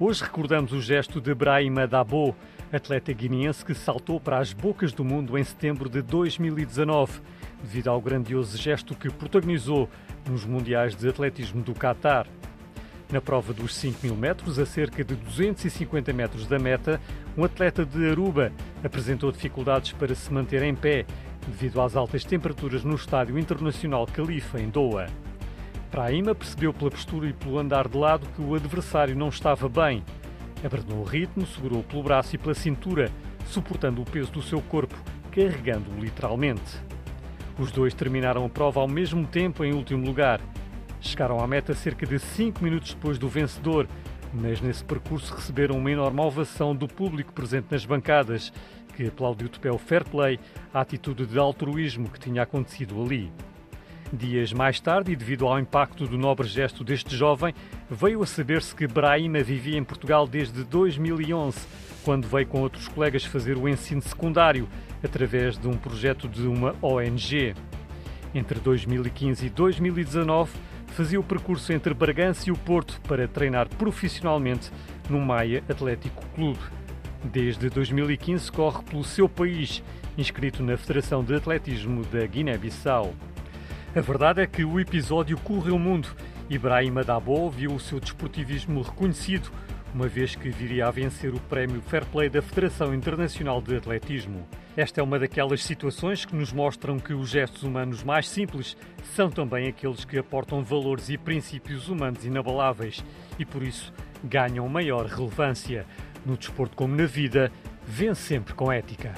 Hoje recordamos o gesto de Brahima Dabo, atleta guineense que saltou para as bocas do mundo em setembro de 2019, devido ao grandioso gesto que protagonizou nos Mundiais de Atletismo do Qatar. Na prova dos 5 mil metros, a cerca de 250 metros da meta, um atleta de Aruba apresentou dificuldades para se manter em pé, devido às altas temperaturas no Estádio Internacional Califa, em Doha. Praima percebeu pela postura e pelo andar de lado que o adversário não estava bem. Abrandou o ritmo, segurou pelo braço e pela cintura, suportando o peso do seu corpo, carregando-o literalmente. Os dois terminaram a prova ao mesmo tempo em último lugar. Chegaram à meta cerca de 5 minutos depois do vencedor, mas nesse percurso receberam uma enorme ovação do público presente nas bancadas, que aplaudiu de pé o fair play, a atitude de altruísmo que tinha acontecido ali. Dias mais tarde, e devido ao impacto do nobre gesto deste jovem, veio a saber-se que Brahima vivia em Portugal desde 2011, quando veio com outros colegas fazer o ensino secundário, através de um projeto de uma ONG. Entre 2015 e 2019, fazia o percurso entre Bragança e o Porto para treinar profissionalmente no Maia Atlético Clube. Desde 2015 corre pelo seu país, inscrito na Federação de Atletismo da Guiné-Bissau. A verdade é que o episódio correu o mundo. Ibrahim Dabo viu o seu desportivismo reconhecido, uma vez que viria a vencer o prémio Fair Play da Federação Internacional de Atletismo. Esta é uma daquelas situações que nos mostram que os gestos humanos mais simples são também aqueles que aportam valores e princípios humanos inabaláveis e, por isso, ganham maior relevância. No desporto como na vida, vence sempre com ética.